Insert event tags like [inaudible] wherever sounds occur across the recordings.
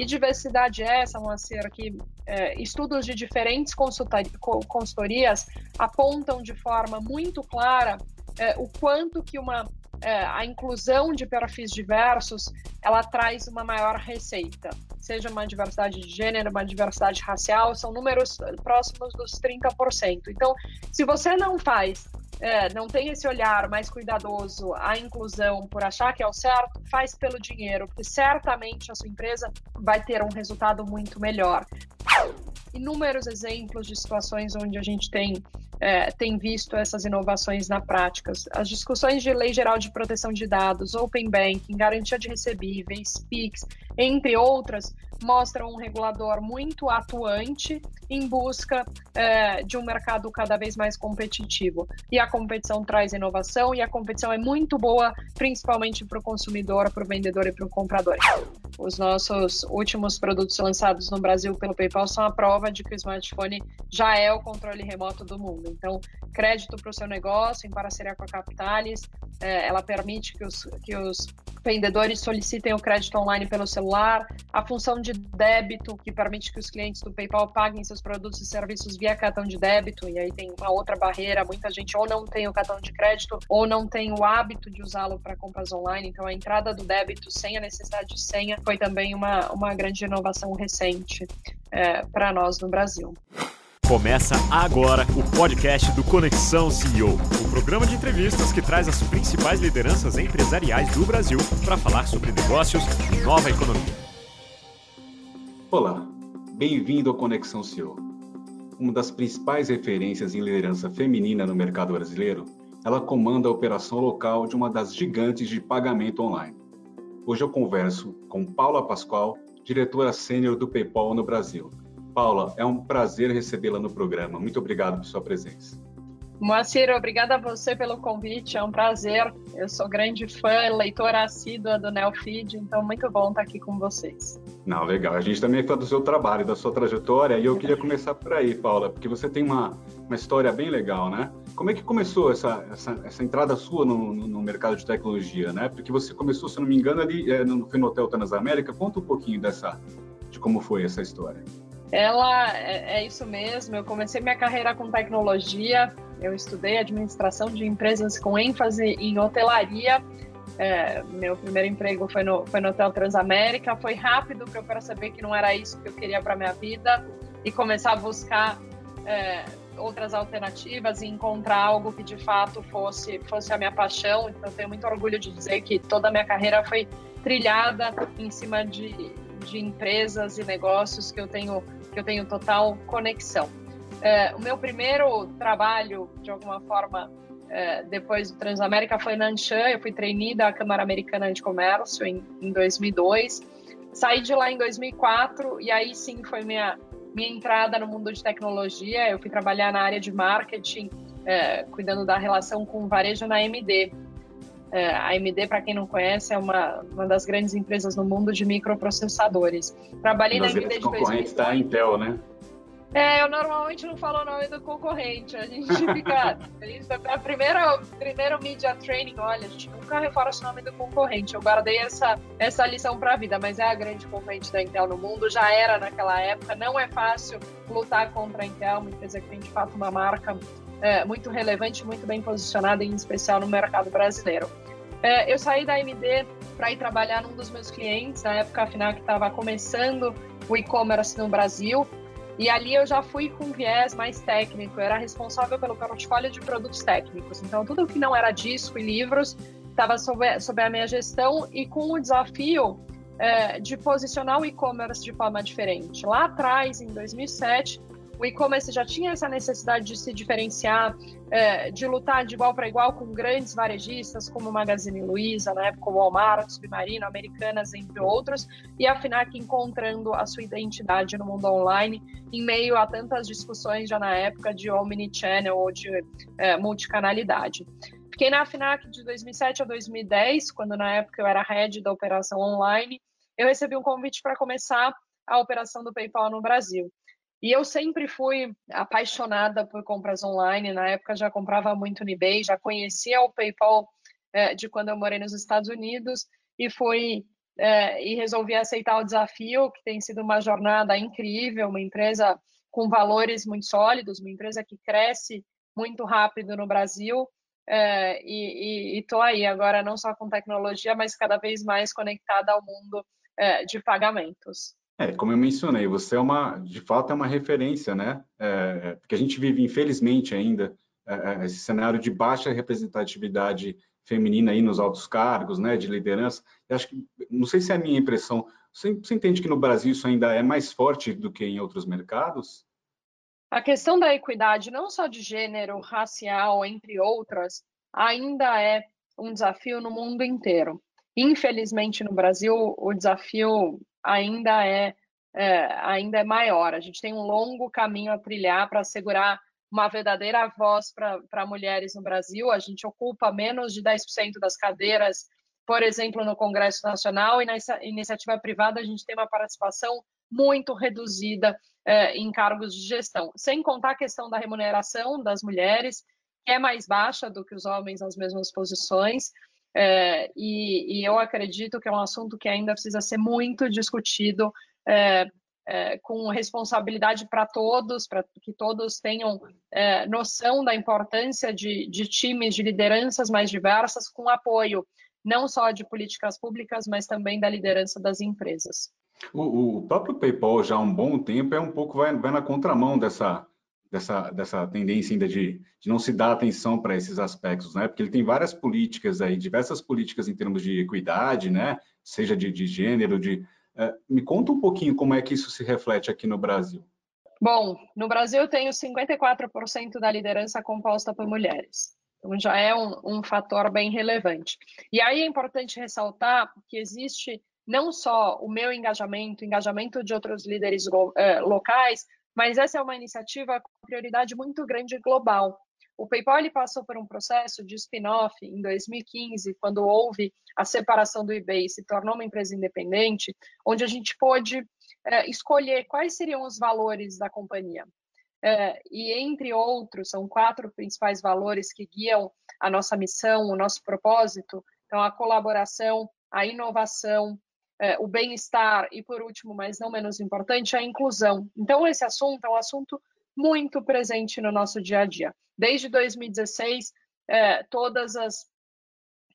E diversidade é essa, Moacir, que é, estudos de diferentes consultorias apontam de forma muito clara é, o quanto que uma é, a inclusão de perfis diversos ela traz uma maior receita, seja uma diversidade de gênero, uma diversidade racial, são números próximos dos 30%. Então, se você não faz é, não tem esse olhar mais cuidadoso à inclusão por achar que é o certo, faz pelo dinheiro, porque certamente a sua empresa vai ter um resultado muito melhor. Inúmeros exemplos de situações onde a gente tem é, tem visto essas inovações na prática. As discussões de lei geral de proteção de dados, open banking, garantia de recebíveis, PIX, entre outras, mostram um regulador muito atuante em busca é, de um mercado cada vez mais competitivo. E a competição traz inovação e a competição é muito boa, principalmente para o consumidor, para o vendedor e para o comprador. Os nossos últimos produtos lançados no Brasil pelo PayPal são a prova de que o smartphone já é o controle remoto do mundo. Então, crédito para o seu negócio, em parceria com a Capitalis, é, ela permite que os, que os vendedores solicitem o crédito online pelo celular, a função de débito, que permite que os clientes do PayPal paguem seus produtos e serviços via cartão de débito, e aí tem uma outra barreira, muita gente ou não tem o cartão de crédito ou não tem o hábito de usá-lo para compras online, então a entrada do débito sem a necessidade de senha foi também uma, uma grande inovação recente é, para nós no Brasil. Começa agora o podcast do Conexão CEO, o programa de entrevistas que traz as principais lideranças empresariais do Brasil para falar sobre negócios e nova economia. Olá, bem-vindo ao Conexão CEO. Uma das principais referências em liderança feminina no mercado brasileiro, ela comanda a operação local de uma das gigantes de pagamento online. Hoje eu converso com Paula Pascoal, diretora sênior do PayPal no Brasil Paula, é um prazer recebê-la no programa. Muito obrigado por sua presença. Moacir, obrigada a você pelo convite, é um prazer. Eu sou grande fã, leitora assídua do Neofeed, então muito bom estar aqui com vocês. Não, legal. A gente também é fã do seu trabalho, da sua trajetória, e eu queria começar por aí, Paula, porque você tem uma, uma história bem legal, né? Como é que começou essa, essa, essa entrada sua no, no, no, mercado de tecnologia, né? Porque você começou, se não me engano, ali é, no, foi no Hotel Transamérica. Conta um pouquinho dessa, de como foi essa história. Ela é, é, isso mesmo. Eu comecei minha carreira com tecnologia. Eu estudei administração de empresas com ênfase em hotelaria. É, meu primeiro emprego foi no, foi no Hotel Transamérica. Foi rápido para eu perceber que não era isso que eu queria para minha vida e começar a buscar é, outras alternativas e encontrar algo que de fato fosse fosse a minha paixão. Então, tenho muito orgulho de dizer que toda a minha carreira foi trilhada em cima de, de empresas e negócios que eu tenho que eu tenho total conexão. É, o meu primeiro trabalho, de alguma forma, é, depois do Transamérica, foi na Anshan. Eu fui trainee da Câmara Americana de Comércio em, em 2002. Saí de lá em 2004 e aí sim foi minha minha entrada no mundo de tecnologia. Eu fui trabalhar na área de marketing, é, cuidando da relação com o varejo na AMD. É, a AMD, para quem não conhece, é uma, uma das grandes empresas no mundo de microprocessadores. Trabalhei na AMD de concorrente da Intel, né? É, eu normalmente não falo o nome do concorrente. A gente [laughs] fica. a gente, tá, a primeira, primeiro media training, olha, a gente nunca reforça o nome do concorrente. Eu guardei essa, essa lição para a vida, mas é a grande concorrente da Intel no mundo, já era naquela época. Não é fácil lutar contra a Intel, uma empresa que tem de fato uma marca é, muito relevante, muito bem posicionada, em especial no mercado brasileiro. É, eu saí da AMD para ir trabalhar num dos meus clientes, na época, afinal, que estava começando o e-commerce no Brasil, e ali eu já fui com viés mais técnico, eu era responsável pelo portfólio de produtos técnicos. Então, tudo que não era disco e livros estava sob, sob a minha gestão e com o desafio é, de posicionar o e-commerce de forma diferente. Lá atrás, em 2007, o e-commerce já tinha essa necessidade de se diferenciar, é, de lutar de igual para igual com grandes varejistas como Magazine Luiza, na época Walmart, Submarino, Americanas, entre outros, e a FINAC encontrando a sua identidade no mundo online, em meio a tantas discussões já na época de omnichannel ou de é, multicanalidade. Fiquei na FINAC de 2007 a 2010, quando na época eu era head da operação online, eu recebi um convite para começar a operação do PayPal no Brasil. E eu sempre fui apaixonada por compras online. Na época já comprava muito no eBay, já conhecia o PayPal é, de quando eu morei nos Estados Unidos e fui é, e resolvi aceitar o desafio, que tem sido uma jornada incrível, uma empresa com valores muito sólidos, uma empresa que cresce muito rápido no Brasil. É, e estou aí agora não só com tecnologia, mas cada vez mais conectada ao mundo de pagamentos. É, como eu mencionei, você é uma, de fato, é uma referência, né? É, porque a gente vive, infelizmente, ainda é, é, esse cenário de baixa representatividade feminina aí nos altos cargos, né, de liderança. Eu acho que, não sei se é a minha impressão, você, você entende que no Brasil isso ainda é mais forte do que em outros mercados? A questão da equidade, não só de gênero, racial, entre outras, ainda é um desafio no mundo inteiro. Infelizmente, no Brasil, o desafio ainda é, é, ainda é maior. A gente tem um longo caminho a trilhar para assegurar uma verdadeira voz para mulheres no Brasil. A gente ocupa menos de 10% das cadeiras, por exemplo, no Congresso Nacional, e na iniciativa privada a gente tem uma participação muito reduzida é, em cargos de gestão. Sem contar a questão da remuneração das mulheres, que é mais baixa do que os homens nas mesmas posições. É, e, e, eu acredito que é um assunto que ainda precisa ser muito discutido é, é, com responsabilidade para todos, para que todos tenham é, noção da importância de, de times, de lideranças mais diversas, com apoio não só de políticas públicas, mas também da liderança das empresas. O, o próprio PayPal já há um bom tempo é um pouco vai, vai na contramão dessa dessa, dessa tendência ainda de, de não se dar atenção para esses aspectos, né? Porque ele tem várias políticas aí, diversas políticas em termos de equidade, né? Seja de, de gênero, de... Uh, me conta um pouquinho como é que isso se reflete aqui no Brasil. Bom, no Brasil eu tenho 54% da liderança composta por mulheres. Então já é um, um fator bem relevante. E aí é importante ressaltar que existe não só o meu engajamento, o engajamento de outros líderes uh, locais, mas essa é uma iniciativa com prioridade muito grande global. O PayPal passou por um processo de spin-off em 2015, quando houve a separação do eBay e se tornou uma empresa independente, onde a gente pôde é, escolher quais seriam os valores da companhia. É, e entre outros, são quatro principais valores que guiam a nossa missão, o nosso propósito. Então, a colaboração, a inovação, é, o bem-estar e, por último, mas não menos importante, a inclusão. Então, esse assunto é um assunto muito presente no nosso dia a dia. Desde 2016, é, todas as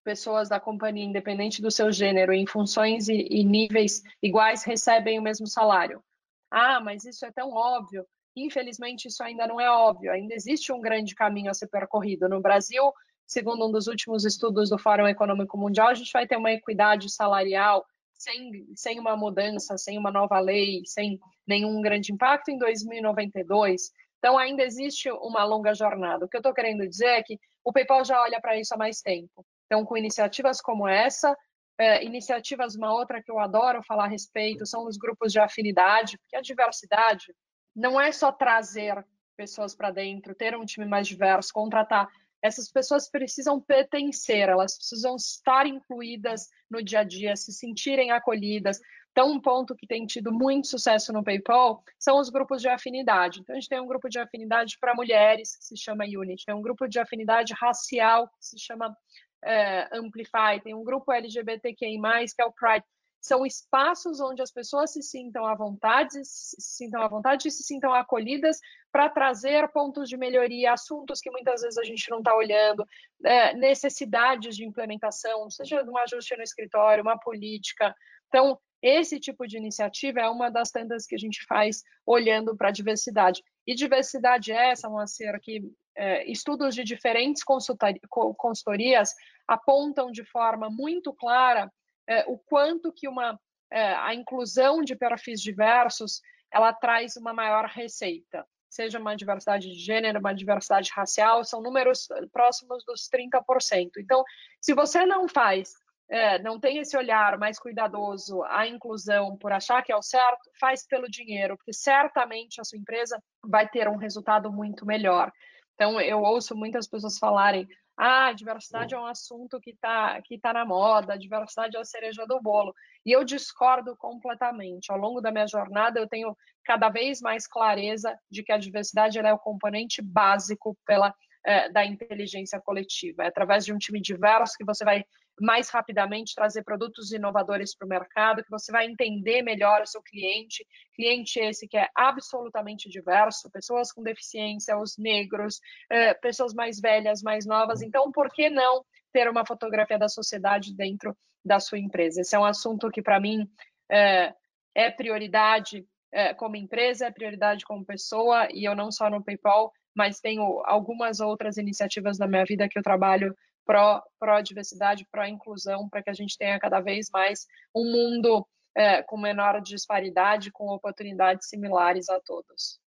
pessoas da companhia, independente do seu gênero, em funções e, e níveis iguais, recebem o mesmo salário. Ah, mas isso é tão óbvio. Infelizmente, isso ainda não é óbvio. Ainda existe um grande caminho a ser percorrido. No Brasil, segundo um dos últimos estudos do Fórum Econômico Mundial, a gente vai ter uma equidade salarial sem, sem uma mudança, sem uma nova lei, sem nenhum grande impacto em 2092. Então, ainda existe uma longa jornada. O que eu estou querendo dizer é que o PayPal já olha para isso há mais tempo. Então, com iniciativas como essa, é, iniciativas, uma outra que eu adoro falar a respeito, são os grupos de afinidade, porque a diversidade não é só trazer pessoas para dentro, ter um time mais diverso, contratar essas pessoas precisam pertencer, elas precisam estar incluídas no dia a dia, se sentirem acolhidas. Então, um ponto que tem tido muito sucesso no PayPal são os grupos de afinidade. Então, a gente tem um grupo de afinidade para mulheres, que se chama Unity, tem um grupo de afinidade racial, que se chama é, Amplify, tem um grupo LGBTQI, que é o Pride são espaços onde as pessoas se sintam à vontade, se sintam à vontade e se sintam acolhidas para trazer pontos de melhoria, assuntos que muitas vezes a gente não está olhando, é, necessidades de implementação, seja um ajuste no escritório, uma política. Então, esse tipo de iniciativa é uma das tantas que a gente faz olhando para a diversidade. E diversidade é essa, Moacir, que é, estudos de diferentes consultorias apontam de forma muito clara é, o quanto que uma é, a inclusão de perfis diversos ela traz uma maior receita, seja uma diversidade de gênero, uma diversidade racial, são números próximos dos 30%. Então, se você não faz, é, não tem esse olhar mais cuidadoso à inclusão por achar que é o certo, faz pelo dinheiro, porque certamente a sua empresa vai ter um resultado muito melhor. Então, eu ouço muitas pessoas falarem: ah, diversidade é um assunto que está que tá na moda, diversidade é a cereja do bolo. E eu discordo completamente. Ao longo da minha jornada, eu tenho cada vez mais clareza de que a diversidade é o componente básico pela, é, da inteligência coletiva. É através de um time diverso que você vai mais rapidamente trazer produtos inovadores para o mercado, que você vai entender melhor o seu cliente, cliente esse que é absolutamente diverso, pessoas com deficiência, os negros, eh, pessoas mais velhas, mais novas. Então, por que não ter uma fotografia da sociedade dentro da sua empresa? Esse é um assunto que, para mim, é, é prioridade é, como empresa, é prioridade como pessoa, e eu não só no PayPal, mas tenho algumas outras iniciativas na minha vida que eu trabalho pró-diversidade, pró pró-inclusão, para que a gente tenha cada vez mais um mundo é, com menor disparidade, com oportunidades similares a todos.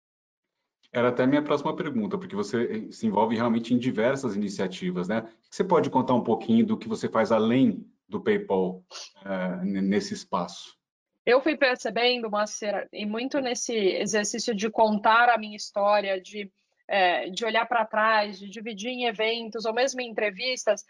Era até a minha próxima pergunta, porque você se envolve realmente em diversas iniciativas, né? Você pode contar um pouquinho do que você faz além do PayPal uh, nesse espaço? Eu fui percebendo, Macer, e muito nesse exercício de contar a minha história, de é, de olhar para trás, de dividir em eventos ou mesmo em entrevistas,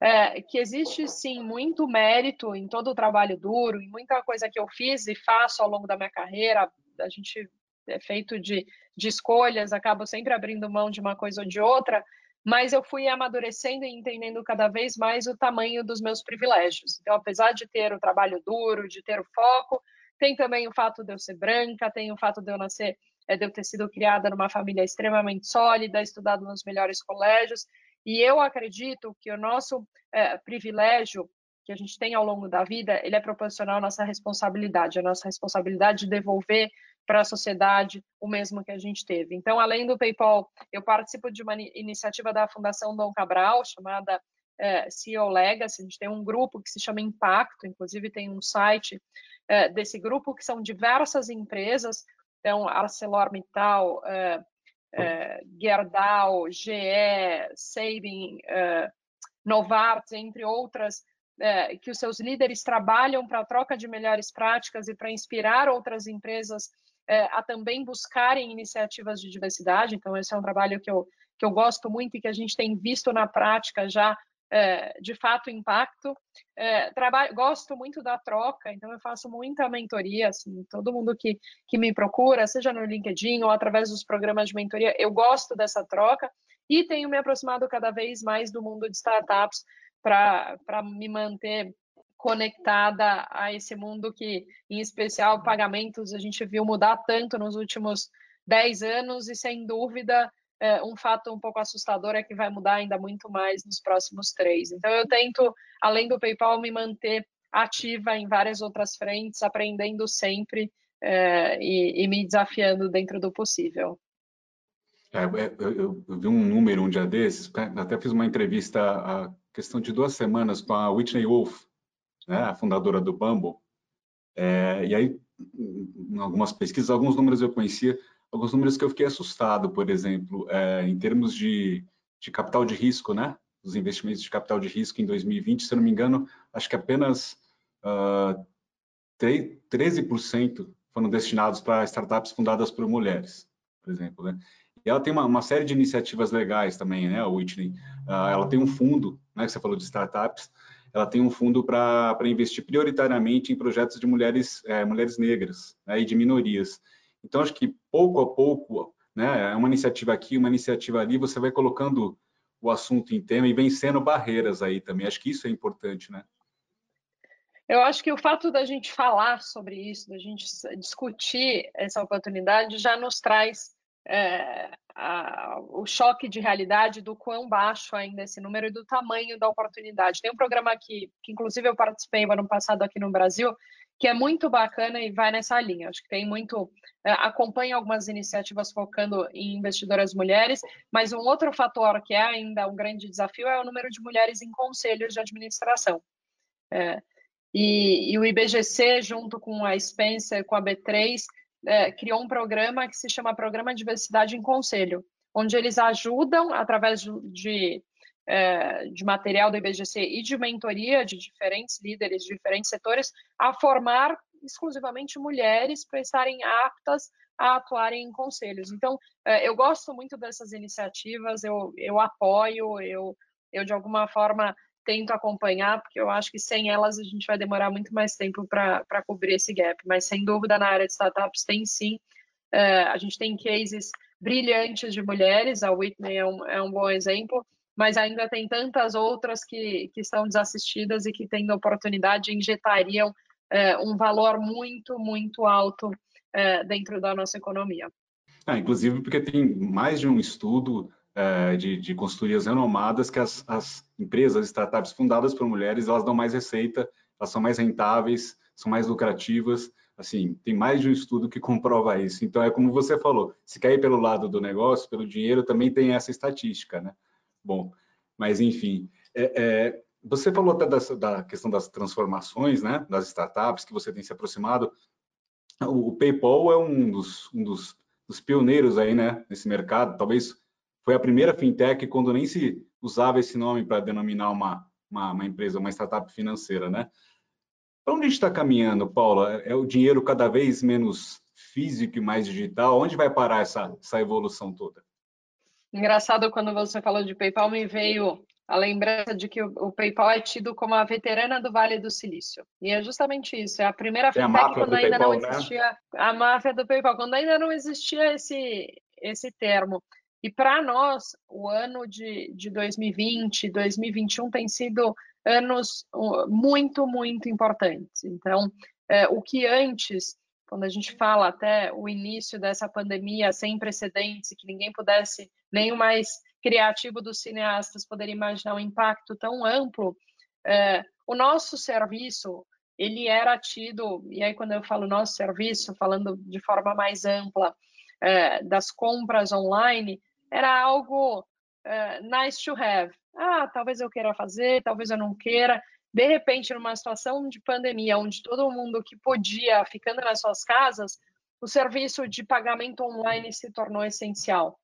é, que existe sim muito mérito em todo o trabalho duro, em muita coisa que eu fiz e faço ao longo da minha carreira. A gente é feito de, de escolhas, acabo sempre abrindo mão de uma coisa ou de outra, mas eu fui amadurecendo e entendendo cada vez mais o tamanho dos meus privilégios. Então, apesar de ter o trabalho duro, de ter o foco, tem também o fato de eu ser branca, tem o fato de eu nascer é, eu ter sido criada numa família extremamente sólida, estudado nos melhores colégios, e eu acredito que o nosso é, privilégio que a gente tem ao longo da vida, ele é proporcional à nossa responsabilidade, a nossa responsabilidade de devolver para a sociedade o mesmo que a gente teve. Então, além do PayPal, eu participo de uma iniciativa da Fundação Dom Cabral, chamada é, CEO Legacy. A gente tem um grupo que se chama Impacto, inclusive tem um site é, desse grupo, que são diversas empresas então, ArcelorMittal, uh, uh, Gerdau, GE, Sabin, uh, Novartis, entre outras, uh, que os seus líderes trabalham para a troca de melhores práticas e para inspirar outras empresas a também buscarem iniciativas de diversidade. Então, esse é um trabalho que eu, que eu gosto muito e que a gente tem visto na prática já é, de fato impacto. É, trabalho, gosto muito da troca, então eu faço muita mentoria, assim, todo mundo que, que me procura, seja no LinkedIn ou através dos programas de mentoria, eu gosto dessa troca e tenho me aproximado cada vez mais do mundo de startups para me manter conectada a esse mundo que, em especial, pagamentos, a gente viu mudar tanto nos últimos 10 anos e, sem dúvida, é, um fato um pouco assustador é que vai mudar ainda muito mais nos próximos três. Então, eu tento, além do PayPal, me manter ativa em várias outras frentes, aprendendo sempre é, e, e, me desafiando dentro do possível. É, é eu, eu, eu, vi um número um dia desses, até fiz uma entrevista a questão de duas semanas com a Whitney Wolf, né, a fundadora do Bumble, é, e aí, em algumas pesquisas, alguns números eu conhecia, alguns números que eu fiquei assustado, por exemplo, é, em termos de, de capital de risco, né? Os investimentos de capital de risco em 2020, se eu não me engano, acho que apenas uh, ah, 13% foram destinados para startups fundadas por mulheres, por exemplo, né? E ela tem uma, uma, série de iniciativas legais também, né, a Whitney? Uh, ela tem um fundo, né, que você falou de startups, ela tem um fundo para investir prioritariamente em projetos de mulheres, é, mulheres negras né, e de minorias. Então, acho que pouco a pouco, né, é uma iniciativa aqui, uma iniciativa ali, você vai colocando o assunto em tema e vencendo barreiras aí também. Acho que isso é importante, né? Eu acho que o fato da gente falar sobre isso, da gente discutir essa oportunidade, já nos traz é, a, o choque de realidade do quão baixo ainda esse número e do tamanho da oportunidade. Tem um programa aqui, que inclusive eu participei no ano passado aqui no Brasil, que é muito bacana e vai nessa linha. Acho que tem muito. É, acompanha algumas iniciativas focando em investidoras mulheres, mas um outro fator que é ainda um grande desafio é o número de mulheres em conselhos de administração. É, e, e, o IBGC, junto com a Spencer, com a B3, é, criou um programa que se chama Programa Diversidade em Conselho, onde eles ajudam, através de, de é, de material do IBGC e de mentoria de diferentes líderes de diferentes setores a formar exclusivamente mulheres para estarem aptas a atuarem em conselhos. Então, é, eu gosto muito dessas iniciativas, eu, eu apoio, eu, eu de alguma forma tento acompanhar, porque eu acho que sem elas a gente vai demorar muito mais tempo para cobrir esse gap. Mas, sem dúvida, na área de startups tem sim. É, a gente tem cases brilhantes de mulheres, a Whitney é um, é um bom exemplo, mas ainda tem tantas outras que, que estão desassistidas e que, tendo oportunidade, injetariam é, um valor muito, muito alto é, dentro da nossa economia. Ah, inclusive porque tem mais de um estudo é, de, de consultorias renomadas que as, as empresas, startups fundadas por mulheres, elas dão mais receita, elas são mais rentáveis, são mais lucrativas, assim, tem mais de um estudo que [laughs] comprova isso. Então, é como você falou, se cair pelo lado do negócio, pelo dinheiro, também tem essa estatística, né? Bom, mas enfim, é, é, você falou até das, da questão das transformações, né, das startups que você tem se aproximado. O, o PayPal é um dos, um dos, dos pioneiros aí, né, nesse mercado. Talvez foi a primeira fintech quando nem se usava esse nome para denominar uma, uma, uma, empresa, uma startup financeira, né? Para onde está caminhando, Paula? É o dinheiro cada vez menos físico e mais digital? Onde vai parar essa, essa evolução toda? Engraçado quando você falou de PayPal, me veio a lembrança de que o, PayPal é tido como a veterana do Vale do Silício. E é justamente isso, é a primeira fintech quando ainda PayPal, não né? existia né? a máfia do PayPal, quando ainda não existia esse esse termo. E para nós, o ano de, de 2020, 2021 tem sido anos muito, muito importantes. Então, é, o que antes quando a gente fala até o início dessa pandemia sem precedentes, que ninguém pudesse, nem o mais criativo dos cineastas poderia imaginar um impacto tão amplo, é, o nosso serviço ele era tido, e aí quando eu falo nosso serviço, falando de forma mais ampla é, das compras online, era algo é, nice to have. Ah, talvez eu queira fazer, talvez eu não queira, de repente, numa situação de pandemia, onde todo mundo que podia, ficando nas suas casas, o serviço de pagamento online se tornou essencial.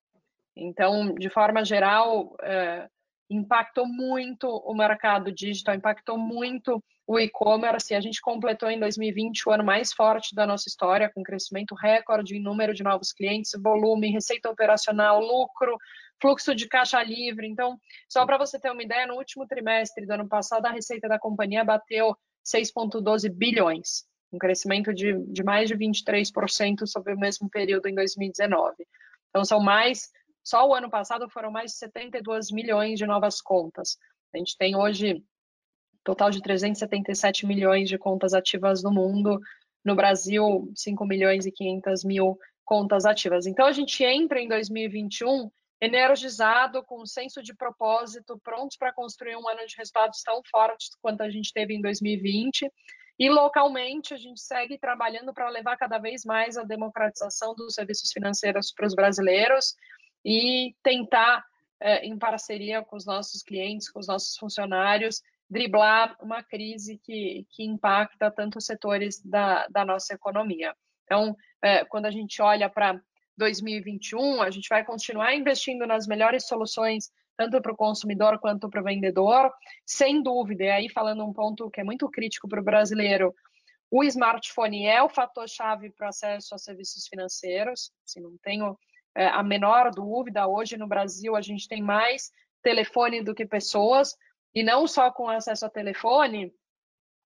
Então, de forma geral, é, impactou muito o mercado digital, impactou muito o e-commerce. A gente completou em 2020 o ano mais forte da nossa história, com crescimento recorde em número de novos clientes, volume, receita operacional, lucro, fluxo de caixa livre. Então, só para você ter uma ideia, no último trimestre do ano passado, a receita da companhia bateu 6,12 bilhões, um crescimento de, de mais de 23% sobre o mesmo período em 2019. Então, são mais só o ano passado foram mais de 72 milhões de novas contas. A gente tem hoje total de 377 milhões de contas ativas no mundo. No Brasil, 5 milhões e 500 mil contas ativas. Então, a gente entra em 2021 energizado, com um senso de propósito, prontos para construir um ano de resultados tão fortes quanto a gente teve em 2020. E localmente, a gente segue trabalhando para levar cada vez mais a democratização dos serviços financeiros para os brasileiros e tentar, é, em parceria com os nossos clientes, com os nossos funcionários, driblar uma crise que, que impacta tantos setores da, da nossa economia. Então, é, quando a gente olha para 2021, a gente vai continuar investindo nas melhores soluções, tanto para o consumidor quanto para o vendedor, sem dúvida. E aí, falando um ponto que é muito crítico para o brasileiro, o smartphone é o fator-chave para o acesso a serviços financeiros. Se não tenho é, a menor dúvida. Hoje no Brasil a gente tem mais telefone do que pessoas, e não só com acesso a telefone,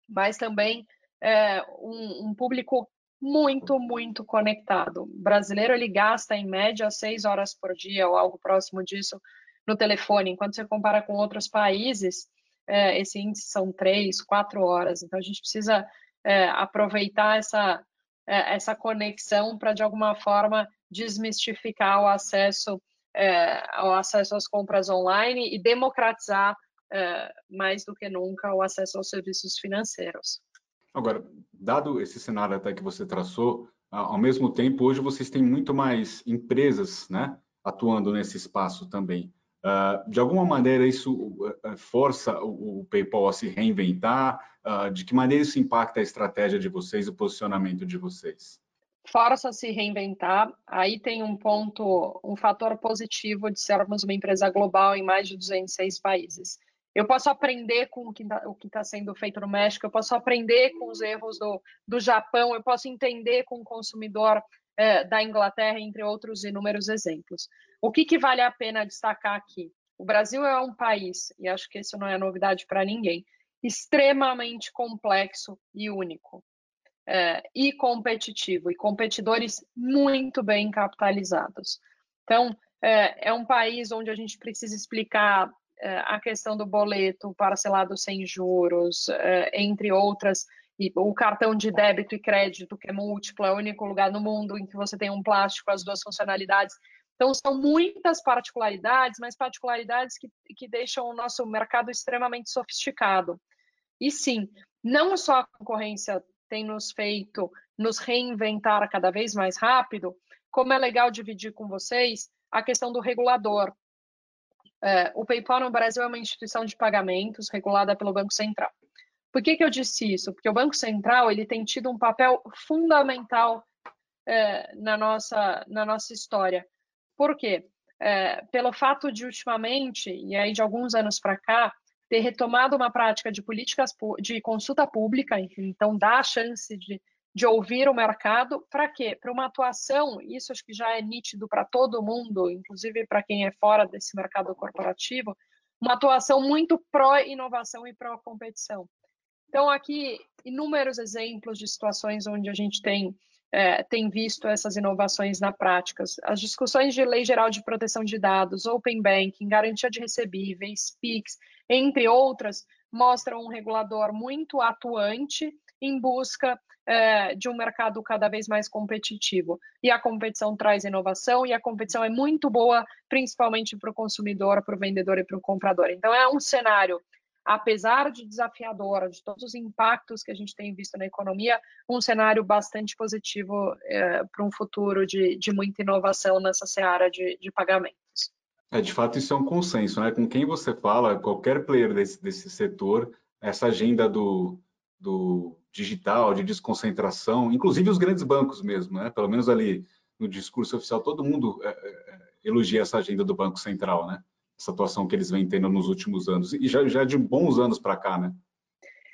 mas também é, um, um, público muito, muito conectado. O brasileiro ele gasta em média seis horas por dia ou algo próximo disso no telefone, enquanto você compara com outros países, é, esse índice são três, quatro horas. Então a gente precisa é, aproveitar essa, é, essa conexão para de alguma forma desmistificar o acesso, é, ao acesso às compras online e democratizar é, mais do que nunca o acesso aos serviços financeiros. Agora, dado esse cenário até que você traçou, ao mesmo tempo, hoje vocês têm muito mais empresas né, atuando nesse espaço também. Uh, de alguma maneira, isso uh, força o, o, PayPal a se reinventar? Uh, de que maneira isso impacta a estratégia de vocês, o posicionamento de vocês? força a se reinventar. Aí tem um ponto, um fator positivo de sermos uma empresa global em mais de 206 países. Eu posso aprender com o que está tá sendo feito no México, eu posso aprender com os erros do, do Japão, eu posso entender com o consumidor é, da Inglaterra, entre outros inúmeros exemplos. O que, que vale a pena destacar aqui? O Brasil é um país, e acho que isso não é novidade para ninguém, extremamente complexo e único é, e competitivo, e competidores muito bem capitalizados. Então, é, é, um país onde a gente precisa explicar a questão do boleto parcelado sem juros, entre outras, e o cartão de débito e crédito, que é múltiplo, é o único lugar no mundo em que você tem um plástico, as duas funcionalidades. Então, são muitas particularidades, mas particularidades que, que deixam o nosso mercado extremamente sofisticado. E sim, não só a concorrência tem nos feito nos reinventar cada vez mais rápido, como é legal dividir com vocês a questão do regulador. É, o PayPal no Brasil é uma instituição de pagamentos regulada pelo Banco Central. Por que, que eu disse isso? Porque o Banco Central ele tem tido um papel fundamental é, na, nossa, na nossa história. Por quê? É, pelo fato de ultimamente, e aí de alguns anos para cá, ter retomado uma prática de políticas de consulta pública, então dá a chance de, de ouvir o mercado, para quê? Para uma atuação, isso acho que já é nítido para todo mundo, inclusive para quem é fora desse mercado corporativo, uma atuação muito pró-inovação e pró-competição. Então, aqui, inúmeros exemplos de situações onde a gente tem é, tem visto essas inovações na prática. As discussões de Lei Geral de Proteção de Dados, Open Banking, garantia de recebíveis, PIX, entre outras, mostram um regulador muito atuante em busca é, de um mercado cada vez mais competitivo. E a competição traz inovação, e a competição é muito boa, principalmente para o consumidor, para o vendedor e para o comprador. Então, é um cenário apesar de desafiadora, de todos os impactos que a gente tem visto na economia, um cenário bastante positivo é, para um futuro de, de, muita inovação nessa seara de, de, pagamentos. É, de fato, isso é um consenso, né? Com quem você fala, qualquer player desse, desse setor, essa agenda do, do digital, de desconcentração, inclusive os grandes bancos mesmo, né? Pelo menos ali no discurso oficial, todo mundo é, é, elogia essa agenda do Banco Central, né? essa atuação que eles vêm tendo nos últimos anos e já, já de bons anos para cá, né?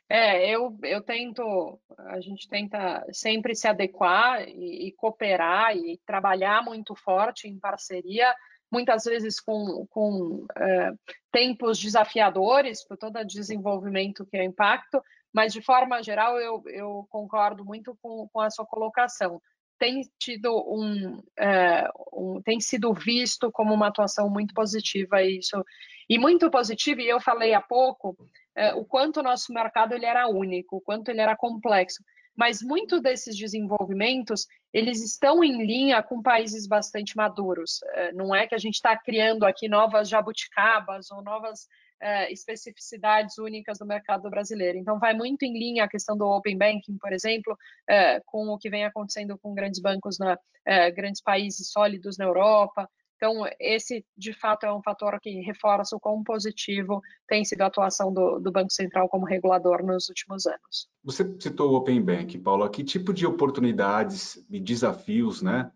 É, eu, eu tento, a gente tenta sempre se adequar e, e, cooperar e trabalhar muito forte em parceria, muitas vezes com, com é, tempos desafiadores por todo desenvolvimento que é impacto, mas de forma geral eu, eu concordo muito com, com a sua colocação. Tem tido um, é, um, tem sido visto como uma atuação muito positiva isso e muito positiva e eu falei há pouco é, o quanto o nosso mercado ele era único o quanto ele era complexo. Mas muito desses desenvolvimentos eles estão em linha com países bastante maduros. É, não é que a gente está criando aqui novas jabuticabas ou novas é, especificidades únicas do mercado brasileiro. Então, vai muito em linha a questão do Open Banking, por exemplo, é, com o que vem acontecendo com grandes bancos na é, grandes países sólidos na Europa. Então, esse, de fato, é um fator que reforça o quão positivo tem sido a atuação do, do Banco Central como regulador nos últimos anos. Você citou o Open Bank, Paulo. Que tipo de oportunidades e desafios né,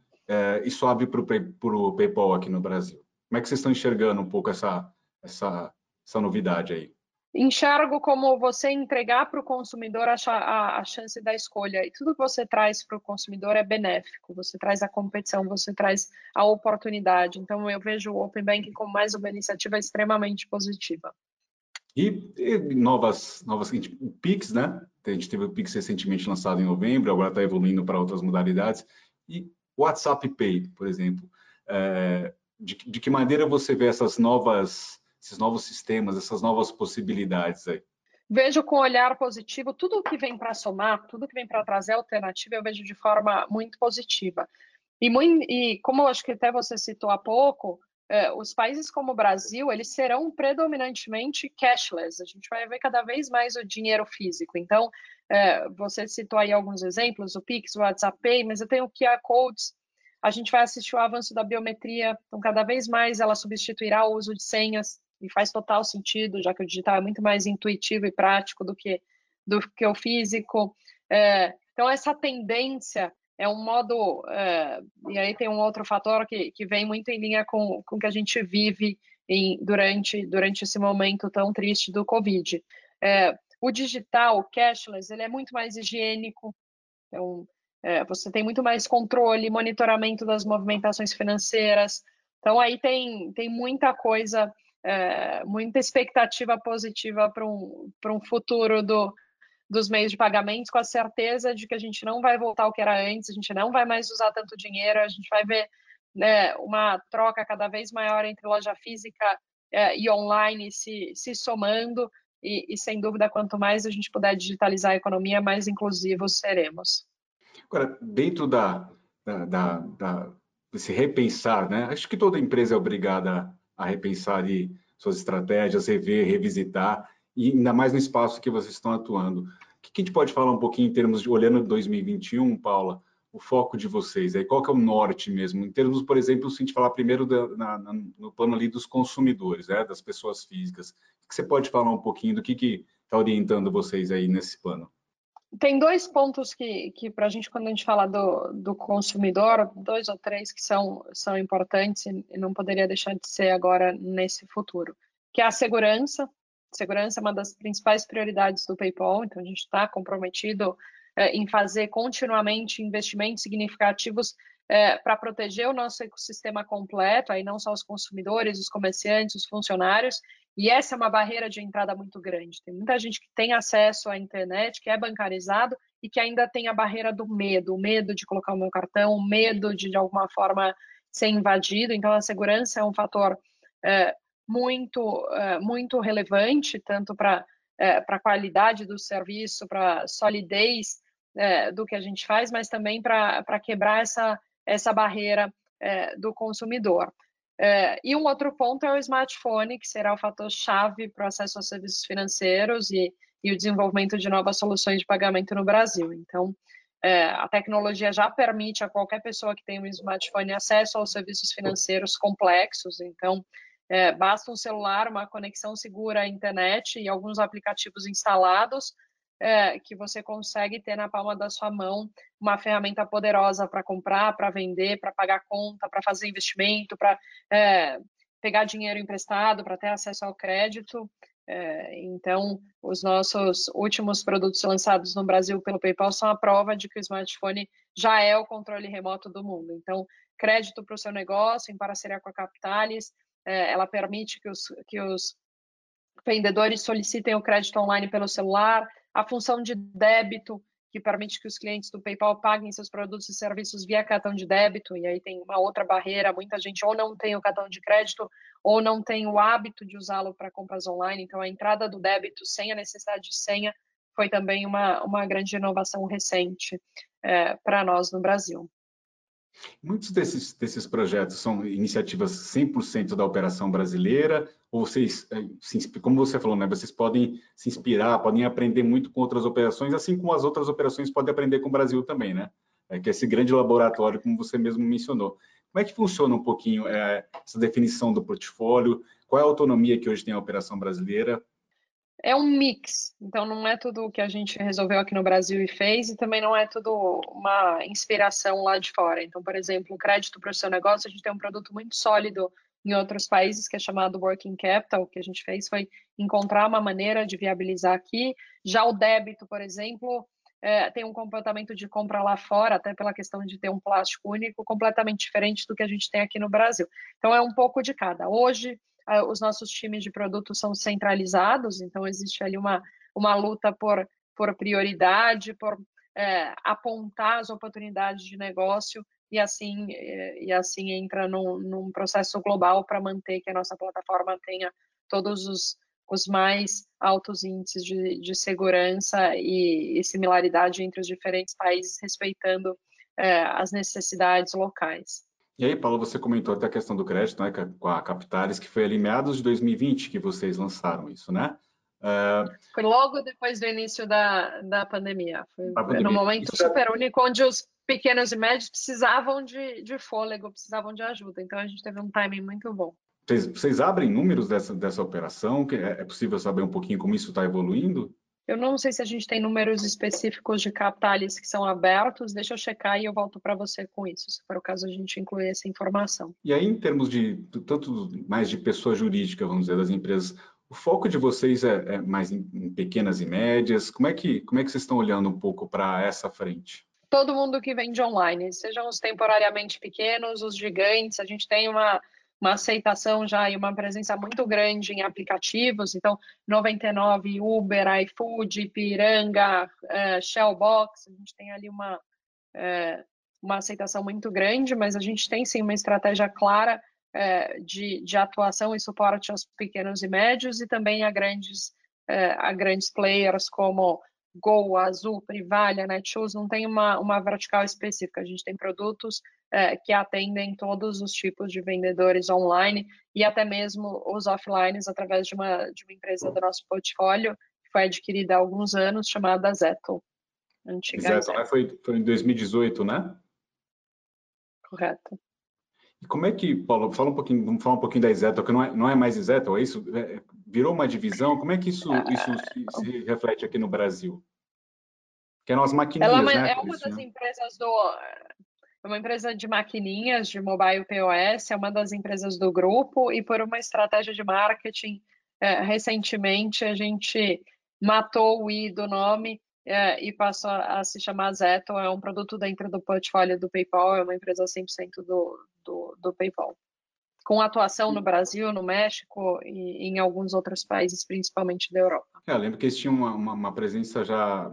isso abre para o PayPal aqui no Brasil? Como é que vocês estão enxergando um pouco essa, essa essa novidade aí? Enxergo como você entregar para o consumidor a, a, a, chance da escolha. E tudo que você traz para o consumidor é benéfico. Você traz a competição, você traz a oportunidade. Então, eu vejo o Open Banking como mais uma iniciativa extremamente positiva. E, e novas, novas, o Pix, né? A gente teve o Pix recentemente lançado em novembro, agora está evoluindo para outras modalidades. E o WhatsApp Pay, por exemplo. É, de, de que maneira você vê essas novas esses novos sistemas, essas novas possibilidades aí? Vejo com olhar positivo tudo que vem para somar, tudo que vem para trazer alternativa, eu vejo de forma muito positiva. E, muito, e como eu acho que até você citou há pouco, eh, os países como o Brasil, eles serão predominantemente cashless. A gente vai ver cada vez mais o dinheiro físico. Então, eh, você citou aí alguns exemplos, o Pix, o WhatsApp Pay, mas eu tenho o QR Codes. A gente vai assistir o avanço da biometria. Então, cada vez mais ela substituirá o uso de senhas e faz total sentido, já que o digital é muito mais intuitivo e prático do que, do que o físico. É, então, essa tendência é um modo. É, e aí tem um outro fator que, que vem muito em linha com, o que a gente vive em, durante, durante esse momento tão triste do Covid. É, o digital, o cashless, ele é muito mais higiênico, então, é, você tem muito mais controle, monitoramento das movimentações financeiras. Então, aí tem, tem muita coisa é, muita expectativa positiva para um, um futuro do, dos meios de pagamentos, com a certeza de que a gente não vai voltar ao que era antes, a gente não vai mais usar tanto dinheiro, a gente vai ver né, uma troca cada vez maior entre loja física é, e online se, se somando, e, e, sem dúvida, quanto mais a gente puder digitalizar a economia, mais inclusivos seremos. Agora, dentro da, da, da, da desse repensar, né? Acho que toda empresa é obrigada a repensar ali suas estratégias, rever, revisitar, e ainda mais no espaço que vocês estão atuando. O que a gente pode falar um pouquinho em termos de, olhando 2021, Paula, o foco de vocês? Aí, qual que é o norte mesmo? Em termos, por exemplo, se a gente falar primeiro da, na, na, no plano ali dos consumidores, né, das pessoas físicas, o que você pode falar um pouquinho do que está orientando vocês aí nesse plano? Tem dois pontos que, que para a gente, quando a gente fala do, do consumidor, dois ou três que são, são importantes e não poderia deixar de ser agora nesse futuro, que é a segurança. Segurança é uma das principais prioridades do PayPal, então a gente está comprometido é, em fazer continuamente investimentos significativos é, para proteger o nosso ecossistema completo, aí não só os consumidores, os comerciantes, os funcionários, e essa é uma barreira de entrada muito grande. Tem muita gente que tem acesso à internet, que é bancarizado e que ainda tem a barreira do medo, o medo de colocar o meu cartão, o medo de de alguma forma ser invadido. Então a segurança é um fator é, muito é, muito relevante tanto para é, para a qualidade do serviço, para a solidez é, do que a gente faz, mas também para quebrar essa, essa barreira é, do consumidor. É, e um outro ponto é o smartphone, que será o fator chave para o acesso aos serviços financeiros e, e o desenvolvimento de novas soluções de pagamento no Brasil. Então, é, a tecnologia já permite a qualquer pessoa que tem um smartphone acesso aos serviços financeiros complexos. Então, é, basta um celular, uma conexão segura à internet e alguns aplicativos instalados é, que você consegue ter na palma da sua mão uma ferramenta poderosa para comprar, para vender, para pagar conta, para fazer investimento, para é, pegar dinheiro emprestado, para ter acesso ao crédito. É, então, os nossos últimos produtos lançados no Brasil pelo PayPal são a prova de que o smartphone já é o controle remoto do mundo. Então, crédito para o seu negócio, em parceria com a Capitalis, é, ela permite que os, que os vendedores solicitem o crédito online pelo celular, a função de débito, que permite que os clientes do PayPal paguem seus produtos e serviços via cartão de débito, e aí tem uma outra barreira, muita gente ou não tem o cartão de crédito ou não tem o hábito de usá-lo para compras online, então a entrada do débito sem a necessidade de senha foi também uma, uma grande inovação recente é, para nós no Brasil. Muitos desses, desses projetos são iniciativas 100% da operação brasileira, ou vocês, eh, como você falou, né, vocês podem se inspirar, podem aprender muito com outras operações, assim como as outras operações podem aprender com o Brasil também, né? É, que é esse grande laboratório, como você mesmo mencionou. Como é que funciona um pouquinho é, essa definição do portfólio? Qual é a autonomia que hoje tem a operação brasileira? É um mix, então não é tudo o que a gente resolveu aqui no Brasil e fez, e também não é tudo uma inspiração lá de fora. Então, por exemplo, o crédito para o seu negócio, a gente tem um produto muito sólido em outros países que é chamado Working Capital. O que a gente fez foi encontrar uma maneira de viabilizar aqui. Já o débito, por exemplo, é, tem um comportamento de compra lá fora, até pela questão de ter um plástico único, completamente diferente do que a gente tem aqui no Brasil. Então, é um pouco de cada. Hoje, os nossos times de produto são centralizados, então existe ali uma, uma luta por, por prioridade, por é, apontar as oportunidades de negócio e assim, é, e assim entra num, num processo global para manter que a nossa plataforma tenha todos os, os mais altos índices de, de segurança e, e, similaridade entre os diferentes países, respeitando é, as necessidades locais. E aí, Paulo, você comentou até a questão do crédito, né, com a Capitalis, que foi ali meados de 2020 que vocês lançaram isso, né? Uh... Foi logo depois do início da, da pandemia. Foi pandemia. no momento isso é super é... único, onde os pequenos e médios precisavam de, de fôlego, precisavam de ajuda. Então, a gente teve um timing muito bom. Vocês, vocês abrem números dessa, dessa operação? É, é possível saber um pouquinho como isso está evoluindo? Eu não sei se a gente tem números específicos de capitales que são abertos, deixa eu checar e eu volto para você com isso, se for o caso a gente incluir essa informação. E aí, em termos de tanto mais de pessoa jurídica, vamos dizer, das empresas, o foco de vocês é, é mais em, em, pequenas e médias? Como é que como é que vocês estão olhando um pouco para essa frente? Todo mundo que vende online, sejam os temporariamente pequenos, os gigantes, a gente tem uma uma aceitação já e uma presença muito grande em aplicativos, então 99, Uber, iFood, Piranga, uh, Shellbox, a gente tem ali uma, uh, uma aceitação muito grande, mas a gente tem sim uma estratégia clara é, de, de, atuação e suporte aos pequenos e médios e também a grandes, a grandes players como Go, Azul, Privalha, Netshoes, não tem uma, uma vertical específica. A gente tem produtos é, que atendem todos os tipos de vendedores online e até mesmo os offlines através de uma, de uma empresa do nosso portfólio que foi adquirida há alguns anos, chamada Zettle. Antiga Zettle, né? foi, foi em 2018, né? Correto. E como é que, Paulo, fala um pouquinho, vamos falar um pouquinho da Zettle, que não é, não é mais Zettle, é isso? É, virou uma divisão? Como é que isso, isso se, se, reflete aqui no Brasil? Que é nós maquininhas, Ela é uma, né? É uma isso, das né? empresas do... É uma empresa de maquininhas, de mobile POS, é uma das empresas do grupo e por uma estratégia de marketing, é, recentemente a gente matou o i do nome é, e passou a, a, se chamar Zeto, é um produto dentro do portfólio do PayPal, é uma empresa 100% do, do, do PayPal. Com atuação no Brasil, no México e em alguns outros países, principalmente da Europa. É, eu lembro que eles tinham uma, uma, uma, presença já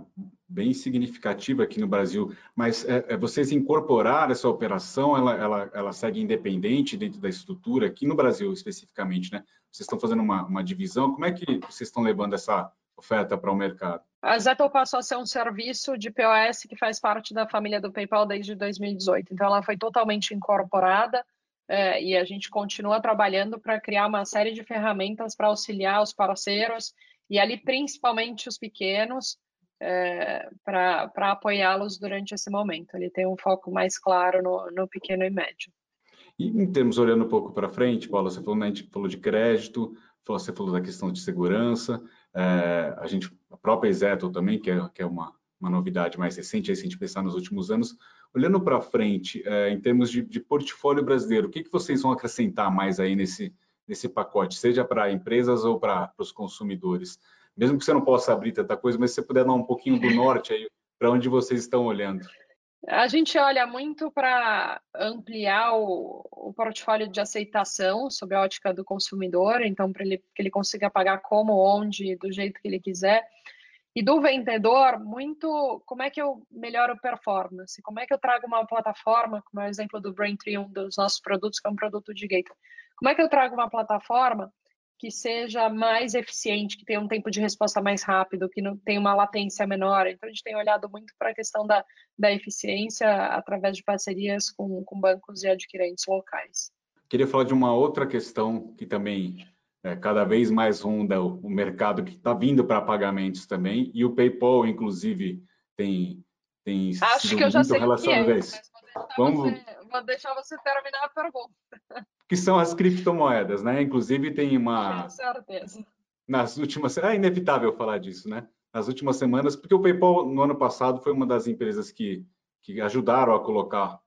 bem significativa aqui no Brasil, mas é, é, vocês incorporaram essa operação, ela, ela, ela segue independente dentro da estrutura, aqui no Brasil especificamente, né? Vocês estão fazendo uma, uma divisão, como é que vocês estão levando essa oferta para o mercado? A Zettle passou a ser um serviço de POS que faz parte da família do PayPal desde 2018. Então, ela foi totalmente incorporada é, e a gente continua trabalhando para criar uma série de ferramentas para auxiliar os parceiros e ali principalmente os pequenos é, para apoiá-los durante esse momento. Ele tem um foco mais claro no, no pequeno e médio. E em termos, olhando um pouco para frente, Paulo, você falou, né, falou de crédito, você falou da questão de segurança, é, a gente, a própria Exeto também, que é, que é uma, uma novidade mais recente, aí, se a gente pensar nos últimos anos, olhando para frente, é, em termos de, de, portfólio brasileiro, o que, que vocês vão acrescentar mais aí nesse, nesse pacote, seja para empresas ou para os consumidores? Mesmo que você não possa abrir tanta coisa, mas se você puder dar um pouquinho do norte aí, para onde vocês estão olhando. A gente olha muito para ampliar o, o, portfólio de aceitação sob a ótica do consumidor, então para ele, que ele consiga pagar como, onde, do jeito que ele quiser. E do vendedor, muito como é que eu melhoro performance, como é que eu trago uma plataforma, como é o exemplo do Braintree, um dos nossos produtos, que é um produto de gateway. Como é que eu trago uma plataforma que seja mais eficiente, que tenha um tempo de resposta mais rápido, que não tenha uma latência menor. Então, a gente tem olhado muito para a questão da, da eficiência através de parcerias com, com bancos e adquirentes locais. Queria falar de uma outra questão que também é, cada vez mais ronda o, mercado que está vindo para pagamentos também, e o PayPal, inclusive, tem, tem Acho sido que eu já muito sei relacionado é, a isso. Vamos... Você, vou deixar você terminar a pergunta [laughs] que são as criptomoedas, né? Inclusive tem uma. Com certeza. Nas últimas, é inevitável falar disso, né? Nas últimas semanas, porque o PayPal no ano passado foi uma das empresas que, que ajudaram a colocar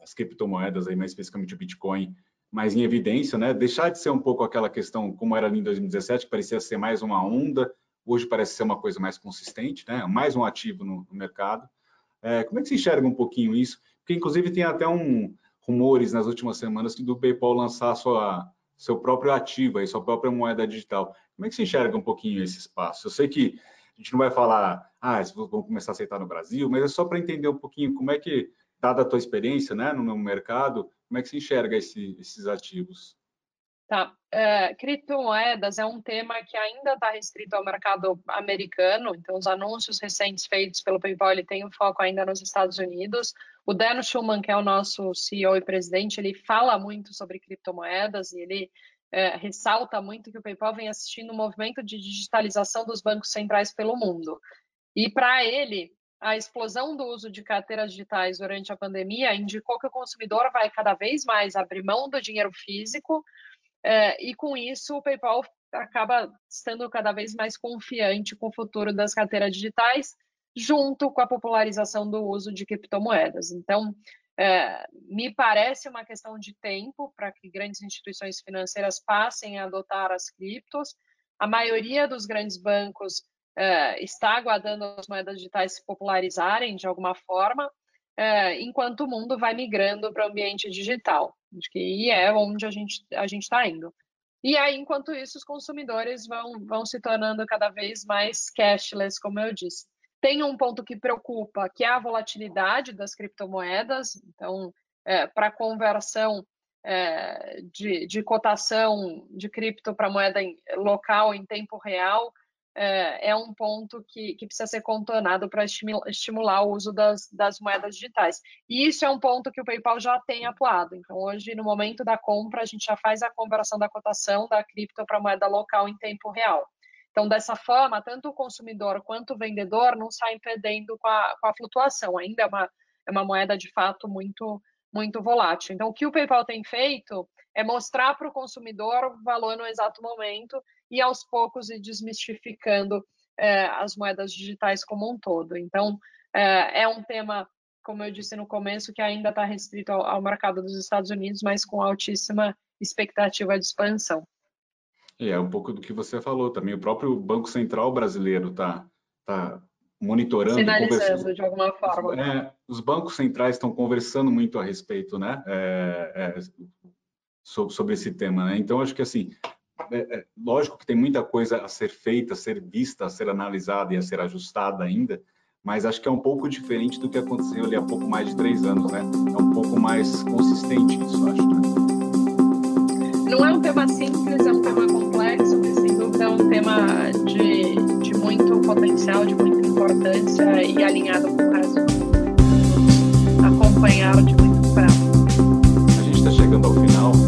as criptomoedas aí, mais especificamente o Bitcoin, mais em evidência, né? Deixar de ser um pouco aquela questão como era ali em 2017, que parecia ser mais uma onda, hoje parece ser uma coisa mais consistente, né? Mais um ativo no, no mercado. É, como é que se enxerga um pouquinho isso? Porque inclusive tem até um, rumores nas últimas semanas do PayPal lançar sua, seu próprio ativo, aí, sua própria moeda digital. Como é que você enxerga um pouquinho esse espaço? Eu sei que a gente não vai falar, ah, vão começar a aceitar no Brasil, mas é só para entender um pouquinho como é que, dada a tua experiência né, no mercado, como é que você enxerga esse, esses ativos? Tá. É, criptomoedas é um tema que ainda está restrito ao mercado americano, então os anúncios recentes feitos pelo PayPal ele tem um foco ainda nos Estados Unidos. O Dan Schulman, que é o nosso CEO e presidente, ele fala muito sobre criptomoedas e ele é, ressalta muito que o PayPal vem assistindo um movimento de digitalização dos bancos centrais pelo mundo. E para ele, a explosão do uso de carteiras digitais durante a pandemia indicou que o consumidor vai cada vez mais abrir mão do dinheiro físico é, e com isso, o PayPal acaba estando cada vez mais confiante com o futuro das carteiras digitais, junto com a popularização do uso de criptomoedas. Então, é, me parece uma questão de tempo para que grandes instituições financeiras passem a adotar as criptos. A maioria dos grandes bancos é, está aguardando as moedas digitais se popularizarem de alguma forma, é, enquanto o mundo vai migrando para o ambiente digital, de que é onde a gente a gente está indo. E aí, enquanto isso, os consumidores vão, vão se tornando cada vez mais cashless, como eu disse. Tem um ponto que preocupa, que é a volatilidade das criptomoedas. Então, é, para conversão, é, de, de, cotação de cripto para moeda em, local em tempo real é, é um ponto que, que, precisa ser contornado para estimular o uso das, das, moedas digitais. E isso é um ponto que o PayPal já tem atuado. Então, hoje, no momento da compra, a gente já faz a conversão da cotação da cripto para moeda local em tempo real. Então, dessa forma, tanto o consumidor quanto o vendedor não saem perdendo com a, com a flutuação. Ainda é uma, é uma moeda, de fato, muito, muito volátil. Então, o que o PayPal tem feito é mostrar para o consumidor o valor no exato momento e aos poucos ir desmistificando é, as moedas digitais como um todo. Então, é, é, um tema, como eu disse no começo, que ainda está restrito ao, ao, mercado dos Estados Unidos, mas com altíssima expectativa de expansão. É, um pouco do que você falou também. O próprio Banco Central brasileiro está tá monitorando. Sinalizando de alguma forma. É, os bancos centrais estão conversando muito a respeito, né? É, é, sobre, sobre, esse tema, né? Então, acho que assim, é, é, lógico que tem muita coisa a ser feita, a ser vista, a ser analisada e a ser ajustada ainda, mas acho que é um pouco diferente do que aconteceu ali há pouco mais de três anos, né? É um pouco mais consistente isso, acho, né? Não é um tema simples, é um tema complexo, mas sem dúvida é um tema de, de muito potencial, de muita importância e alinhado com o resto acompanhar de muito perto. A gente está chegando ao final.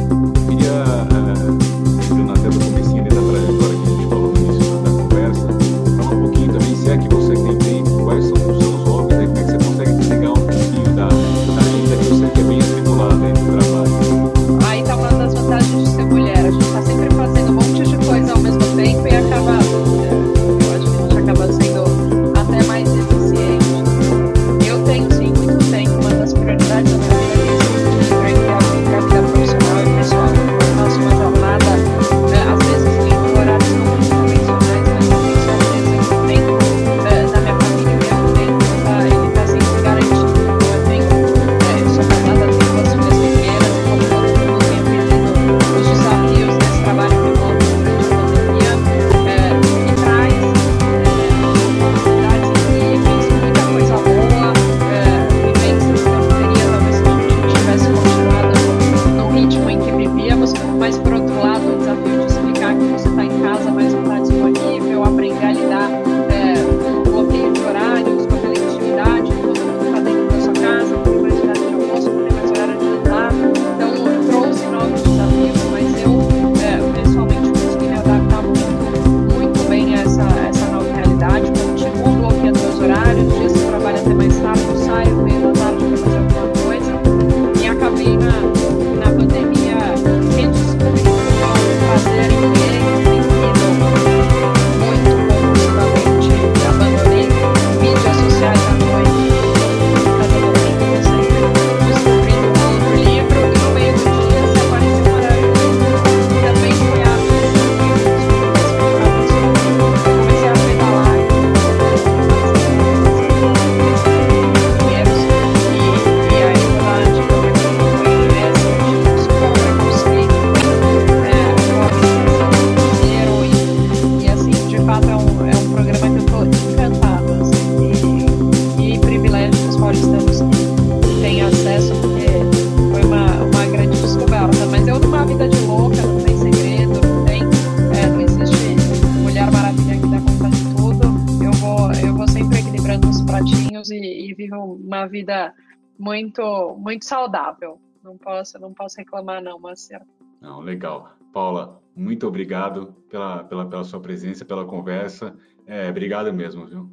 Muito muito saudável. Não posso, não posso reclamar não, Marcelo. Não, legal. Paula, muito obrigado pela, pela, pela sua presença, pela conversa. É, obrigado mesmo, viu?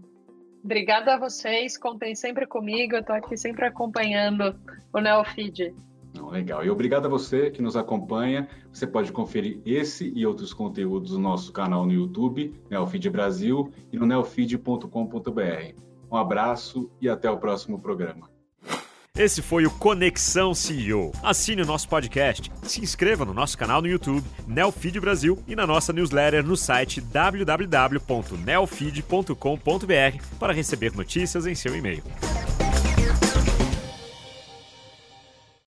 Obrigada a vocês, contem sempre comigo, eu estou aqui sempre acompanhando o Neofeed. Não, legal. E obrigado a você que nos acompanha. Você pode conferir esse e outros conteúdos no nosso canal no YouTube, Neofeed Brasil, e no neofeed.com.br. Um abraço e até o próximo programa. Esse foi o Conexão CEO. Assine o nosso podcast, se inscreva no nosso canal no YouTube, Nelfeed Brasil, e na nossa newsletter no site www.nelfeed.com.br para receber notícias em seu e-mail.